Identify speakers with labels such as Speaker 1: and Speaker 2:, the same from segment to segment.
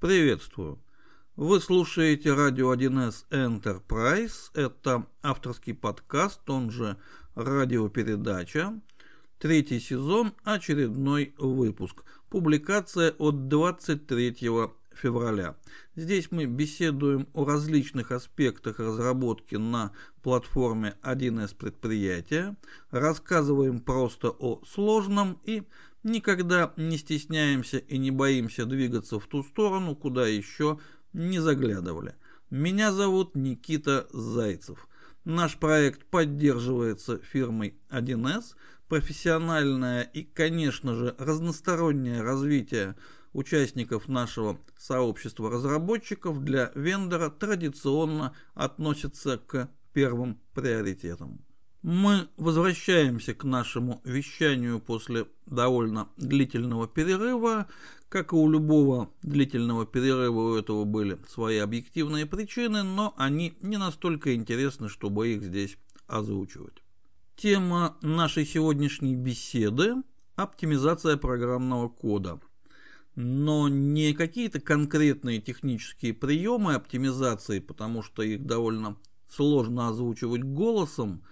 Speaker 1: Приветствую. Вы слушаете радио 1С Enterprise. Это авторский подкаст, он же радиопередача. Третий сезон, очередной выпуск. Публикация от 23 февраля. Здесь мы беседуем о различных аспектах разработки на платформе 1С предприятия, рассказываем просто о сложном и никогда не стесняемся и не боимся двигаться в ту сторону, куда еще не заглядывали. Меня зовут Никита Зайцев. Наш проект поддерживается фирмой 1С. Профессиональное и, конечно же, разностороннее развитие участников нашего сообщества разработчиков для вендора традиционно относится к первым приоритетам. Мы возвращаемся к нашему вещанию после довольно длительного перерыва. Как и у любого длительного перерыва, у этого были свои объективные причины, но они не настолько интересны, чтобы их здесь озвучивать. Тема нашей сегодняшней беседы – оптимизация программного кода – но не какие-то конкретные технические приемы оптимизации, потому что их довольно сложно озвучивать голосом,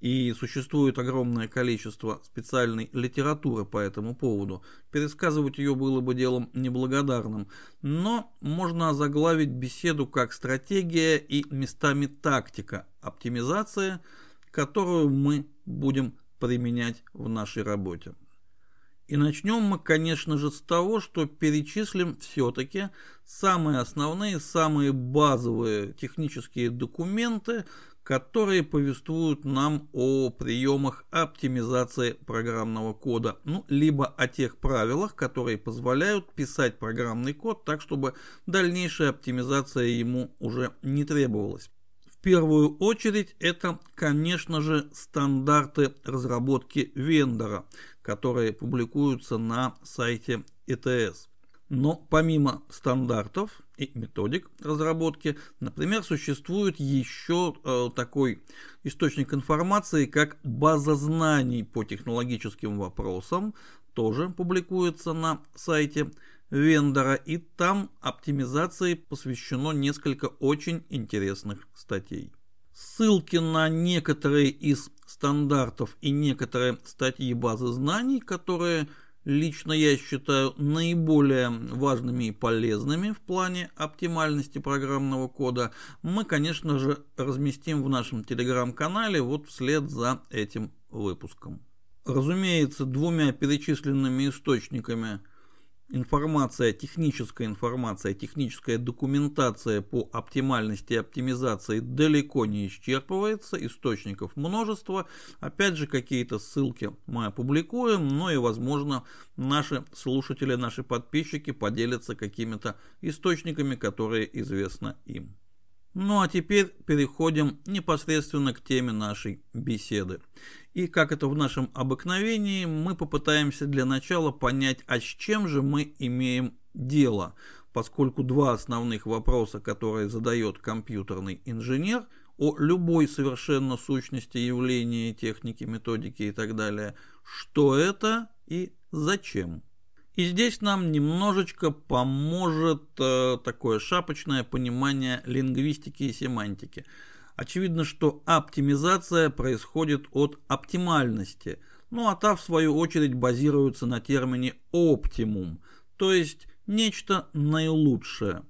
Speaker 1: и существует огромное количество специальной литературы по этому поводу. Пересказывать ее было бы делом неблагодарным, но можно озаглавить беседу как стратегия и местами тактика оптимизации, которую мы будем применять в нашей работе. И начнем мы, конечно же, с того, что перечислим все-таки самые основные, самые базовые технические документы, которые повествуют нам о приемах оптимизации программного кода, ну, либо о тех правилах, которые позволяют писать программный код так, чтобы дальнейшая оптимизация ему уже не требовалась. В первую очередь это, конечно же, стандарты разработки вендора, которые публикуются на сайте ЭТС. Но помимо стандартов и методик разработки, например, существует еще э, такой источник информации, как база знаний по технологическим вопросам, тоже публикуется на сайте вендора, и там оптимизации посвящено несколько очень интересных статей. Ссылки на некоторые из стандартов и некоторые статьи базы знаний, которые лично я считаю наиболее важными и полезными в плане оптимальности программного кода, мы, конечно же, разместим в нашем телеграм-канале вот вслед за этим выпуском. Разумеется, двумя перечисленными источниками – информация, техническая информация, техническая документация по оптимальности и оптимизации далеко не исчерпывается, источников множество. Опять же, какие-то ссылки мы опубликуем, но и, возможно, наши слушатели, наши подписчики поделятся какими-то источниками, которые известны им. Ну а теперь переходим непосредственно к теме нашей беседы. И как это в нашем обыкновении, мы попытаемся для начала понять, а с чем же мы имеем дело, поскольку два основных вопроса, которые задает компьютерный инженер о любой совершенно сущности явления, техники, методики и так далее, что это и зачем. И здесь нам немножечко поможет э, такое шапочное понимание лингвистики и семантики. Очевидно, что оптимизация происходит от оптимальности, ну а та в свою очередь базируется на термине оптимум, то есть нечто наилучшее.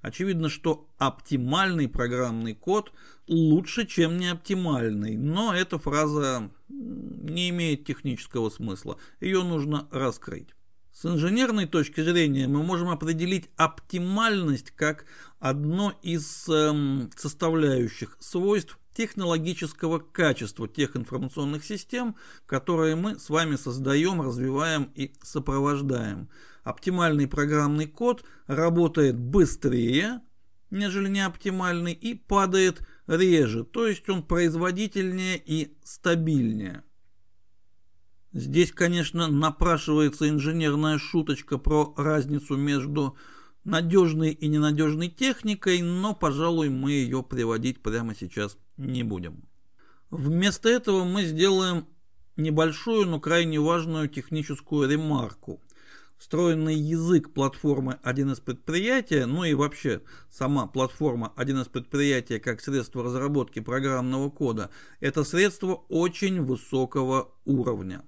Speaker 1: Очевидно, что оптимальный программный код лучше, чем неоптимальный, но эта фраза не имеет технического смысла, ее нужно раскрыть. С инженерной точки зрения мы можем определить оптимальность как одно из эм, составляющих свойств технологического качества тех информационных систем, которые мы с вами создаем, развиваем и сопровождаем. Оптимальный программный код работает быстрее, нежели неоптимальный, и падает реже, то есть он производительнее и стабильнее. Здесь, конечно, напрашивается инженерная шуточка про разницу между надежной и ненадежной техникой, но, пожалуй, мы ее приводить прямо сейчас не будем. Вместо этого мы сделаем небольшую, но крайне важную техническую ремарку. встроенный язык платформы 1С предприятия, ну и вообще сама платформа 1С предприятия как средство разработки программного кода, это средство очень высокого уровня.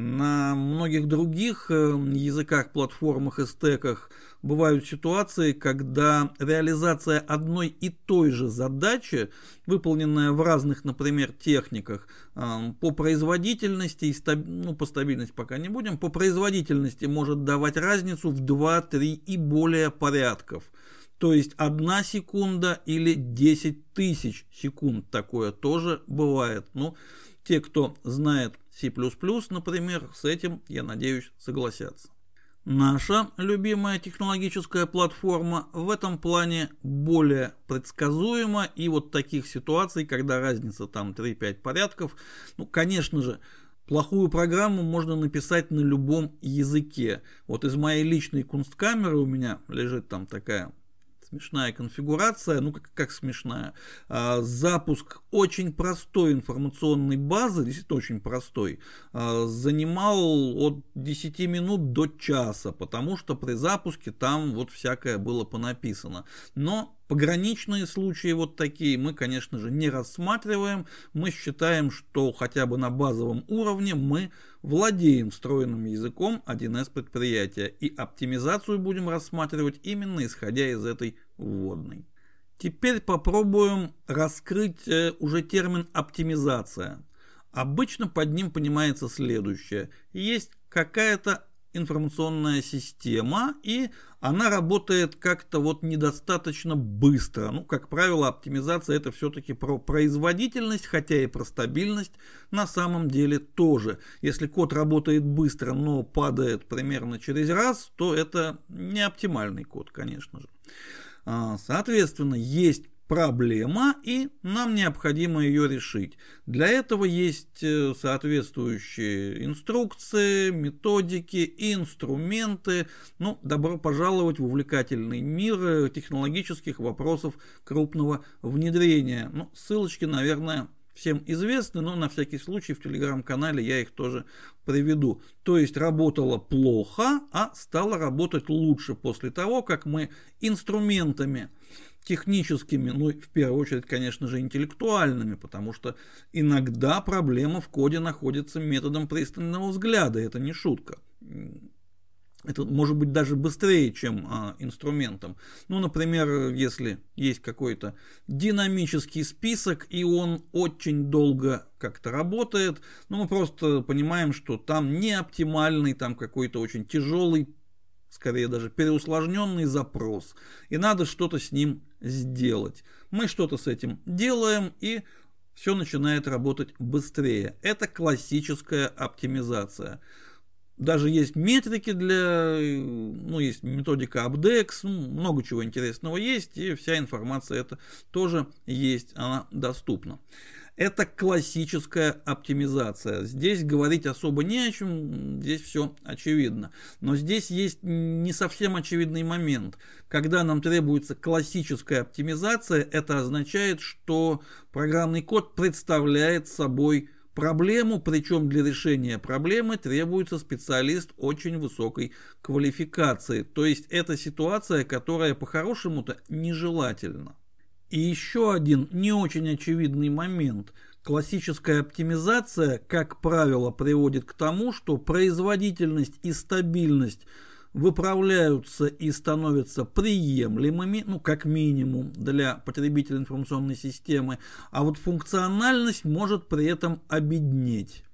Speaker 1: На многих других э, языках, платформах и стеках бывают ситуации, когда реализация одной и той же задачи, выполненная в разных, например, техниках, э, по производительности, и ну, по стабильности пока не будем, по производительности может давать разницу в 2, 3 и более порядков. То есть одна секунда или 10 тысяч секунд такое тоже бывает. Ну, те, кто знает C++, например, с этим, я надеюсь, согласятся. Наша любимая технологическая платформа в этом плане более предсказуема, и вот таких ситуаций, когда разница там 3-5 порядков, ну, конечно же, Плохую программу можно написать на любом языке. Вот из моей личной кунсткамеры у меня лежит там такая смешная конфигурация, ну как, как смешная, а, запуск очень простой информационной базы, действительно очень простой, а, занимал от 10 минут до часа, потому что при запуске там вот всякое было понаписано. Но Пограничные случаи вот такие мы, конечно же, не рассматриваем. Мы считаем, что хотя бы на базовом уровне мы владеем встроенным языком 1С предприятия и оптимизацию будем рассматривать именно исходя из этой вводной. Теперь попробуем раскрыть э, уже термин оптимизация. Обычно под ним понимается следующее. Есть какая-то информационная система, и она работает как-то вот недостаточно быстро. Ну, как правило, оптимизация это все-таки про производительность, хотя и про стабильность на самом деле тоже. Если код работает быстро, но падает примерно через раз, то это не оптимальный код, конечно же. А, соответственно, есть проблема, и нам необходимо ее решить. Для этого есть э, соответствующие инструкции, методики и инструменты. Ну, добро пожаловать в увлекательный мир э, технологических вопросов крупного внедрения. Ну, ссылочки, наверное, всем известны, но на всякий случай в телеграм-канале я их тоже приведу. То есть работало плохо, а стало работать лучше после того, как мы инструментами техническими, ну, в первую очередь, конечно же, интеллектуальными, потому что иногда проблема в коде находится методом пристального взгляда, это не шутка. Это может быть даже быстрее, чем а, инструментом. Ну, например, если есть какой-то динамический список, и он очень долго как-то работает, ну, мы просто понимаем, что там не оптимальный, там какой-то очень тяжелый скорее даже переусложненный запрос, и надо что-то с ним сделать. Мы что-то с этим делаем, и все начинает работать быстрее. Это классическая оптимизация. Даже есть метрики для, ну, есть методика Abdex, ну, много чего интересного есть, и вся информация это тоже есть, она доступна. Это классическая оптимизация. Здесь говорить особо не о чем, здесь все очевидно. Но здесь есть не совсем очевидный момент. Когда нам требуется классическая оптимизация, это означает, что программный код представляет собой проблему, причем для решения проблемы требуется специалист очень высокой квалификации. То есть это ситуация, которая по-хорошему-то нежелательна. И еще один не очень очевидный момент. Классическая оптимизация, как правило, приводит к тому, что производительность и стабильность выправляются и становятся приемлемыми, ну, как минимум, для потребителя информационной системы, а вот функциональность может при этом обеднеть.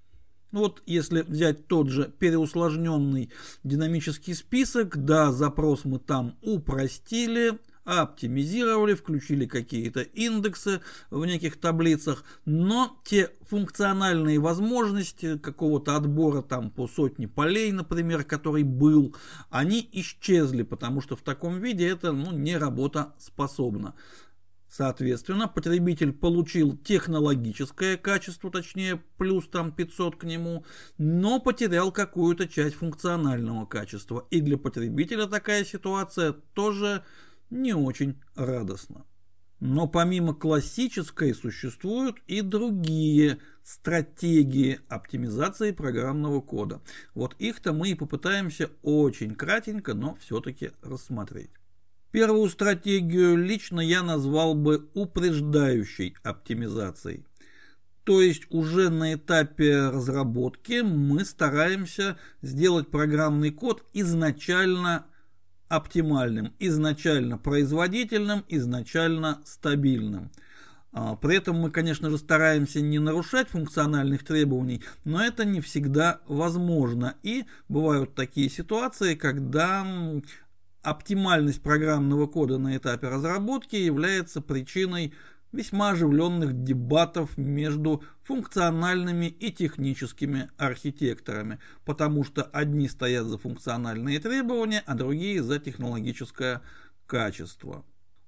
Speaker 1: Ну вот если взять тот же переусложненный динамический список, да, запрос мы там упростили, оптимизировали, включили какие-то индексы в неких таблицах, но те функциональные возможности какого-то отбора там по сотне полей, например, который был, они исчезли, потому что в таком виде это ну, не работоспособно. Соответственно, потребитель получил технологическое качество, точнее, плюс там 500 к нему, но потерял какую-то часть функционального качества. И для потребителя такая ситуация тоже не очень радостно. Но помимо классической существуют и другие стратегии оптимизации программного кода. Вот их-то мы и попытаемся очень кратенько, но все-таки рассмотреть. Первую стратегию лично я назвал бы упреждающей оптимизацией. То есть уже на этапе разработки мы стараемся сделать программный код изначально оптимальным, изначально производительным, изначально стабильным. А, при этом мы, конечно же, стараемся не нарушать функциональных требований, но это не всегда возможно. И бывают такие ситуации, когда оптимальность программного кода на этапе разработки является причиной весьма оживленных дебатов между функциональными и техническими архитекторами, потому что одни стоят за функциональные требования, а другие за технологическое качество.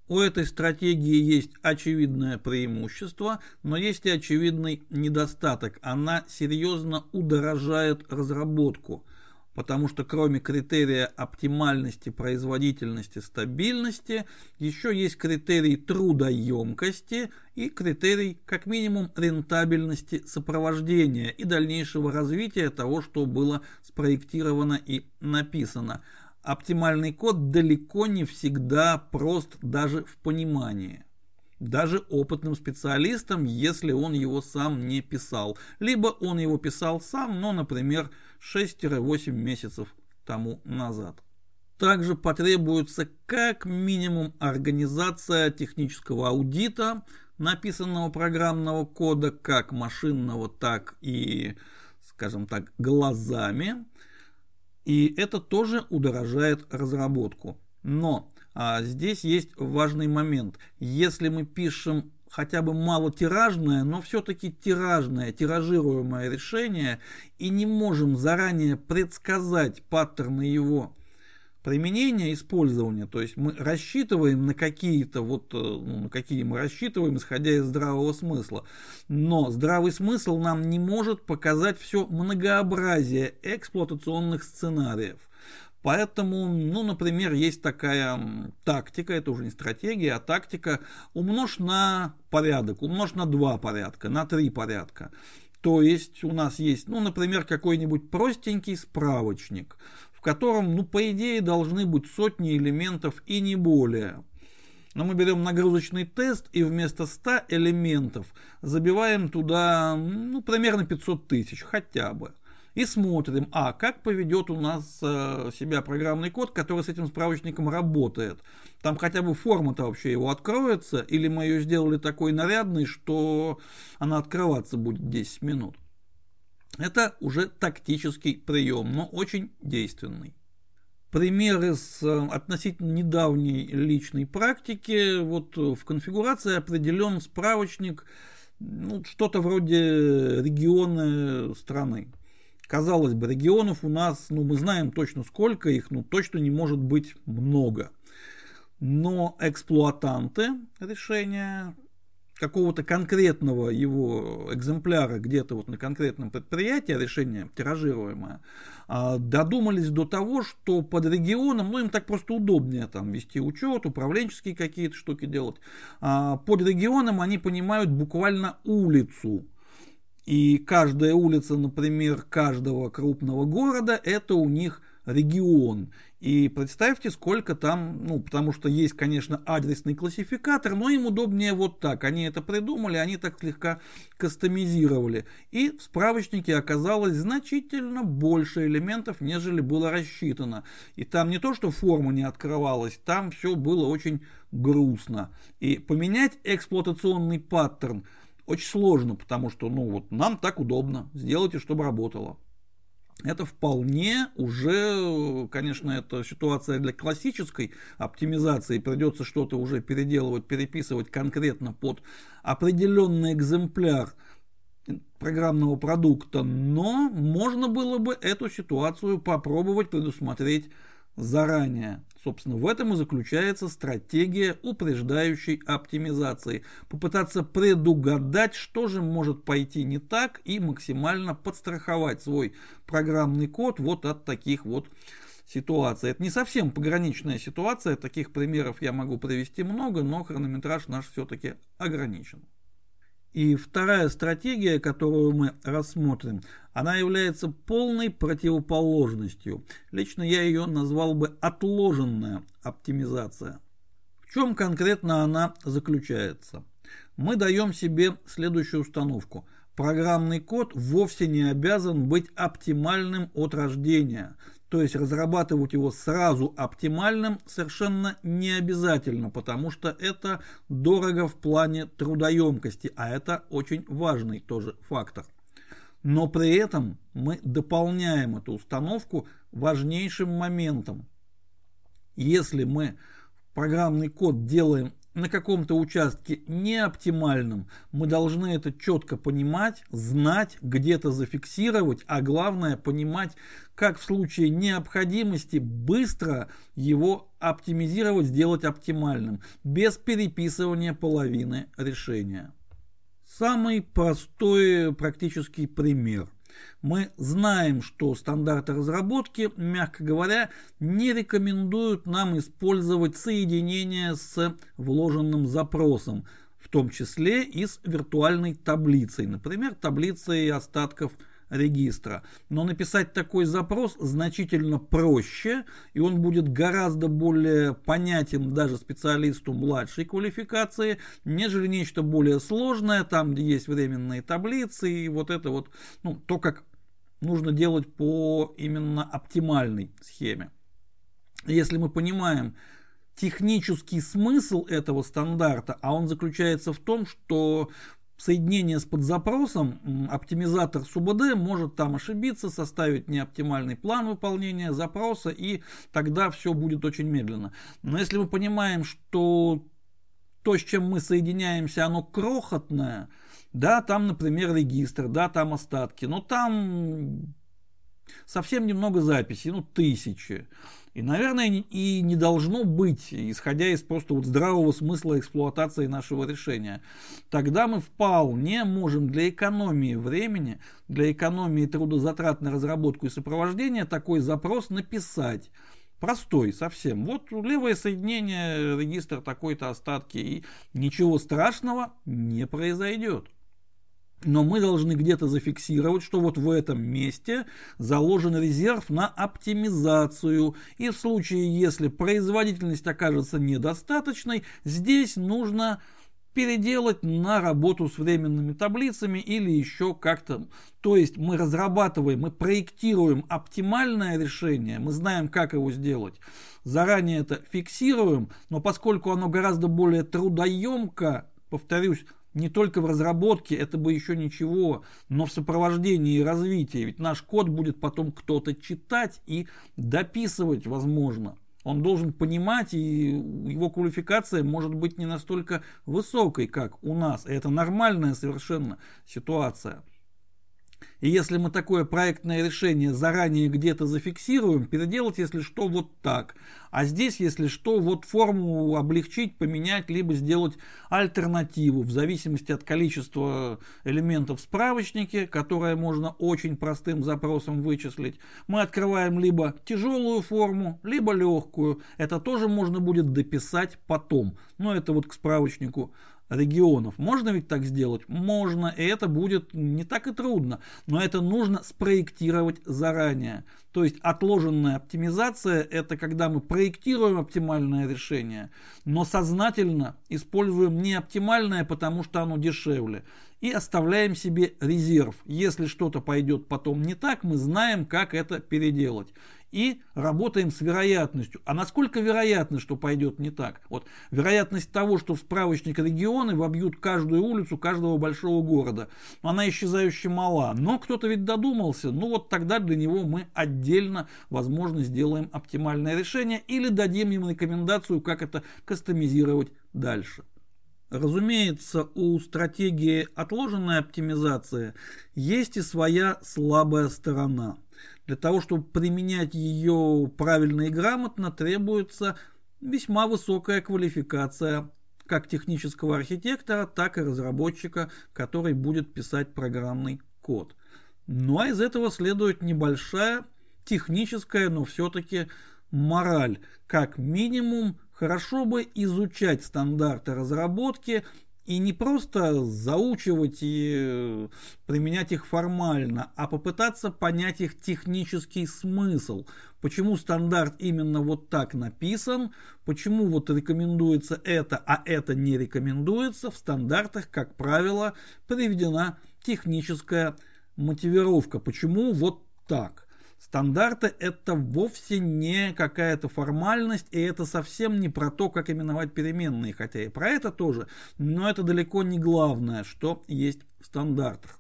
Speaker 1: У этой стратегии есть очевидное преимущество, но есть и очевидный недостаток. Она серьезно удорожает разработку – потому что кроме критерия оптимальности, производительности, стабильности, еще есть критерий трудоемкости и критерий как минимум рентабельности сопровождения и дальнейшего развития того, что было спроектировано и написано. Оптимальный код далеко не всегда прост даже в понимании даже опытным специалистам, если он его сам не писал. Либо он его писал сам, но, например, 6-8 месяцев тому назад. Также потребуется как минимум организация технического аудита написанного программного кода, как машинного, так и, скажем так, глазами. И это тоже удорожает разработку. Но здесь есть важный момент. Если мы пишем хотя бы малотиражное, но все-таки тиражное, тиражируемое решение и не можем заранее предсказать паттерны его применения, использования, то есть мы рассчитываем на какие-то вот, э, ну, на какие мы рассчитываем, исходя из здравого смысла, но здравый смысл нам не может показать все многообразие эксплуатационных сценариев. Поэтому, ну, например, есть такая тактика, это уже не стратегия, а тактика умножь на порядок, умножь на два порядка, на три порядка. То есть у нас есть, ну, например, какой-нибудь простенький справочник, в котором, ну, по идее, должны быть сотни элементов и не более. Но мы берем нагрузочный тест и вместо 100 элементов забиваем туда, ну, примерно 500 тысяч хотя бы и смотрим, а как поведет у нас э, себя программный код, который с этим справочником работает. Там хотя бы форма-то вообще его откроется, или мы ее сделали такой нарядной, что она открываться будет 10 минут. Это уже тактический прием, но очень действенный. Пример из э, относительно недавней личной практики. Вот в конфигурации определен справочник, ну, что-то вроде региона страны. Казалось бы, регионов у нас, ну мы знаем точно сколько их, ну точно не может быть много. Но эксплуатанты решения какого-то конкретного его экземпляра где-то вот на конкретном предприятии, решение тиражируемое, а, додумались до того, что под регионом, ну им так просто удобнее там вести учет, управленческие какие-то штуки делать, а, под регионом они понимают буквально улицу, и каждая улица, например, каждого крупного города, это у них регион. И представьте, сколько там, ну, потому что есть, конечно, адресный классификатор, но им удобнее вот так. Они это придумали, они так слегка кастомизировали. И в справочнике оказалось значительно больше элементов, нежели было рассчитано. И там не то, что форма не открывалась, там все было очень грустно. И поменять эксплуатационный паттерн – очень сложно, потому что, ну вот, нам так удобно, сделайте, чтобы работало. Это вполне уже, конечно, это ситуация для классической оптимизации. Придется что-то уже переделывать, переписывать конкретно под определенный экземпляр программного продукта. Но можно было бы эту ситуацию попробовать предусмотреть заранее. Собственно, в этом и заключается стратегия упреждающей оптимизации. Попытаться предугадать, что же может пойти не так и максимально подстраховать свой программный код вот от таких вот ситуаций. Это не совсем пограничная ситуация, таких примеров я могу привести много, но хронометраж наш все-таки ограничен. И вторая стратегия, которую мы рассмотрим, она является полной противоположностью. Лично я ее назвал бы отложенная оптимизация. В чем конкретно она заключается? Мы даем себе следующую установку. Программный код вовсе не обязан быть оптимальным от рождения. То есть разрабатывать его сразу оптимальным совершенно не обязательно, потому что это дорого в плане трудоемкости, а это очень важный тоже фактор. Но при этом мы дополняем эту установку важнейшим моментом. Если мы программный код делаем на каком-то участке не оптимальным, мы должны это четко понимать, знать, где-то зафиксировать, а главное понимать, как в случае необходимости быстро его оптимизировать, сделать оптимальным, без переписывания половины решения. Самый простой практический пример. Мы знаем, что стандарты разработки, мягко говоря, не рекомендуют нам использовать соединение с вложенным запросом, в том числе и с виртуальной таблицей, например, таблицей остатков регистра. Но написать такой запрос значительно проще, и он будет гораздо более понятен даже специалисту младшей квалификации, нежели нечто более сложное, там, где есть временные таблицы, и вот это вот, ну, то, как нужно делать по именно оптимальной схеме. Если мы понимаем, технический смысл этого стандарта, а он заключается в том, что соединение с подзапросом, оптимизатор СУБД может там ошибиться, составить неоптимальный план выполнения запроса, и тогда все будет очень медленно. Но если мы понимаем, что то, с чем мы соединяемся, оно крохотное, да, там, например, регистр, да, там остатки, но там совсем немного записей, ну, тысячи. И, наверное, и не должно быть, исходя из просто вот здравого смысла эксплуатации нашего решения. Тогда мы вполне можем для экономии времени, для экономии трудозатрат на разработку и сопровождение такой запрос написать. Простой совсем. Вот левое соединение, регистр такой-то остатки, и ничего страшного не произойдет. Но мы должны где-то зафиксировать, что вот в этом месте заложен резерв на оптимизацию. И в случае, если производительность окажется недостаточной, здесь нужно переделать на работу с временными таблицами или еще как-то. То есть мы разрабатываем, мы проектируем оптимальное решение, мы знаем, как его сделать. Заранее это фиксируем, но поскольку оно гораздо более трудоемко, повторюсь, не только в разработке, это бы еще ничего, но в сопровождении и развитии. Ведь наш код будет потом кто-то читать и дописывать, возможно. Он должен понимать, и его квалификация может быть не настолько высокой, как у нас. И это нормальная совершенно ситуация. И если мы такое проектное решение заранее где-то зафиксируем, переделать, если что, вот так. А здесь, если что, вот форму облегчить, поменять, либо сделать альтернативу в зависимости от количества элементов в справочнике, которое можно очень простым запросом вычислить. Мы открываем либо тяжелую форму, либо легкую. Это тоже можно будет дописать потом. Но это вот к справочнику регионов. Можно ведь так сделать? Можно, и это будет не так и трудно, но это нужно спроектировать заранее. То есть отложенная оптимизация – это когда мы проектируем оптимальное решение, но сознательно используем не оптимальное, потому что оно дешевле, и оставляем себе резерв. Если что-то пойдет потом не так, мы знаем, как это переделать и работаем с вероятностью. А насколько вероятно, что пойдет не так? Вот вероятность того, что в справочник регионы вобьют каждую улицу каждого большого города, она исчезающе мала. Но кто-то ведь додумался, ну вот тогда для него мы отдельно, возможно, сделаем оптимальное решение или дадим им рекомендацию, как это кастомизировать дальше. Разумеется, у стратегии отложенной оптимизации есть и своя слабая сторона – для того, чтобы применять ее правильно и грамотно, требуется весьма высокая квалификация как технического архитектора, так и разработчика, который будет писать программный код. Ну а из этого следует небольшая техническая, но все-таки мораль. Как минимум, хорошо бы изучать стандарты разработки И не просто заучивать и э, применять их формально, а попытаться понять их технический смысл. Почему стандарт именно вот так написан, почему вот рекомендуется это, а это не рекомендуется. В стандартах, как правило, приведена техническая мотивировка. Почему вот так. Стандарты это вовсе не какая-то формальность, и это совсем не про то, как именовать переменные, хотя и про это тоже, но это далеко не главное, что есть в стандартах.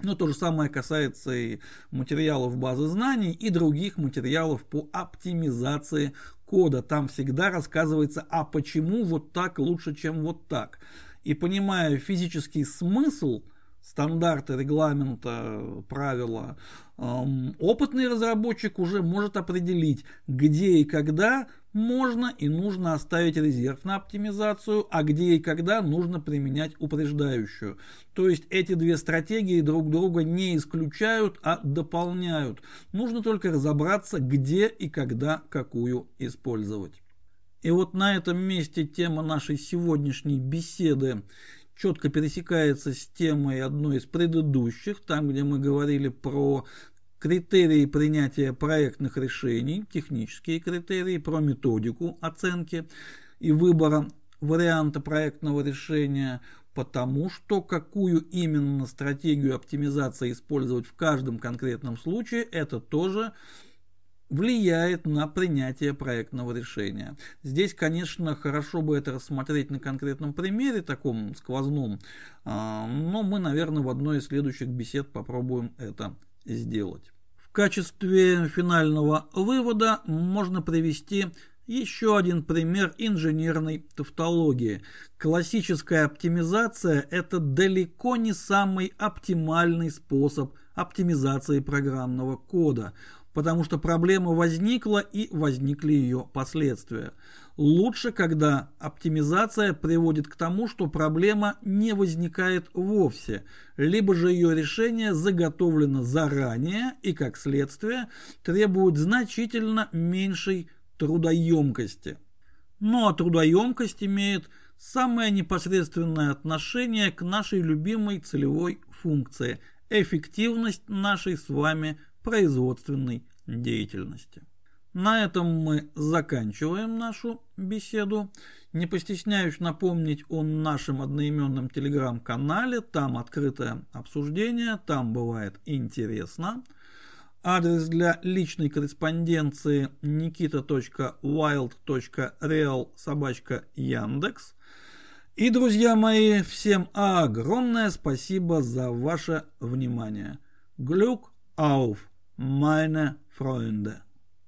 Speaker 1: Но то же самое касается и материалов базы знаний и других материалов по оптимизации кода. Там всегда рассказывается, а почему вот так лучше, чем вот так. И понимая физический смысл – стандарты, регламента, правила, опытный разработчик уже может определить, где и когда можно и нужно оставить резерв на оптимизацию, а где и когда нужно применять упреждающую. То есть эти две стратегии друг друга не исключают, а дополняют. Нужно только разобраться, где и когда какую использовать. И вот на этом месте тема нашей сегодняшней беседы четко пересекается с темой одной из предыдущих, там, где мы говорили про критерии принятия проектных решений, технические критерии, про методику оценки и выбора варианта проектного решения, потому что какую именно стратегию оптимизации использовать в каждом конкретном случае, это тоже влияет на принятие проектного решения. Здесь, конечно, хорошо бы это рассмотреть на конкретном примере, таком сквозном, а, но мы, наверное, в одной из следующих бесед попробуем это сделать. В качестве финального вывода можно привести еще один пример инженерной тавтологии. Классическая оптимизация – это далеко не самый оптимальный способ оптимизации программного кода – потому что проблема возникла и возникли ее последствия. Лучше, когда оптимизация приводит к тому, что проблема не возникает вовсе, либо же ее решение заготовлено заранее и, как следствие, требует значительно меньшей трудоемкости. А трудоемкость имеет самое непосредственное отношение к нашей любимой целевой функции – эффективность нашей с вами производственной деятельности. На этом мы заканчиваем нашу беседу. Не постесняюсь напомнить о нашем одноименном телеграм-канале. Там открытое обсуждение, там бывает интересно. Адрес для личной корреспонденции nikita.wild.real собачка Яндекс. И, друзья мои, всем огромное спасибо за ваше внимание. Глюк ауф! Meine Freunde.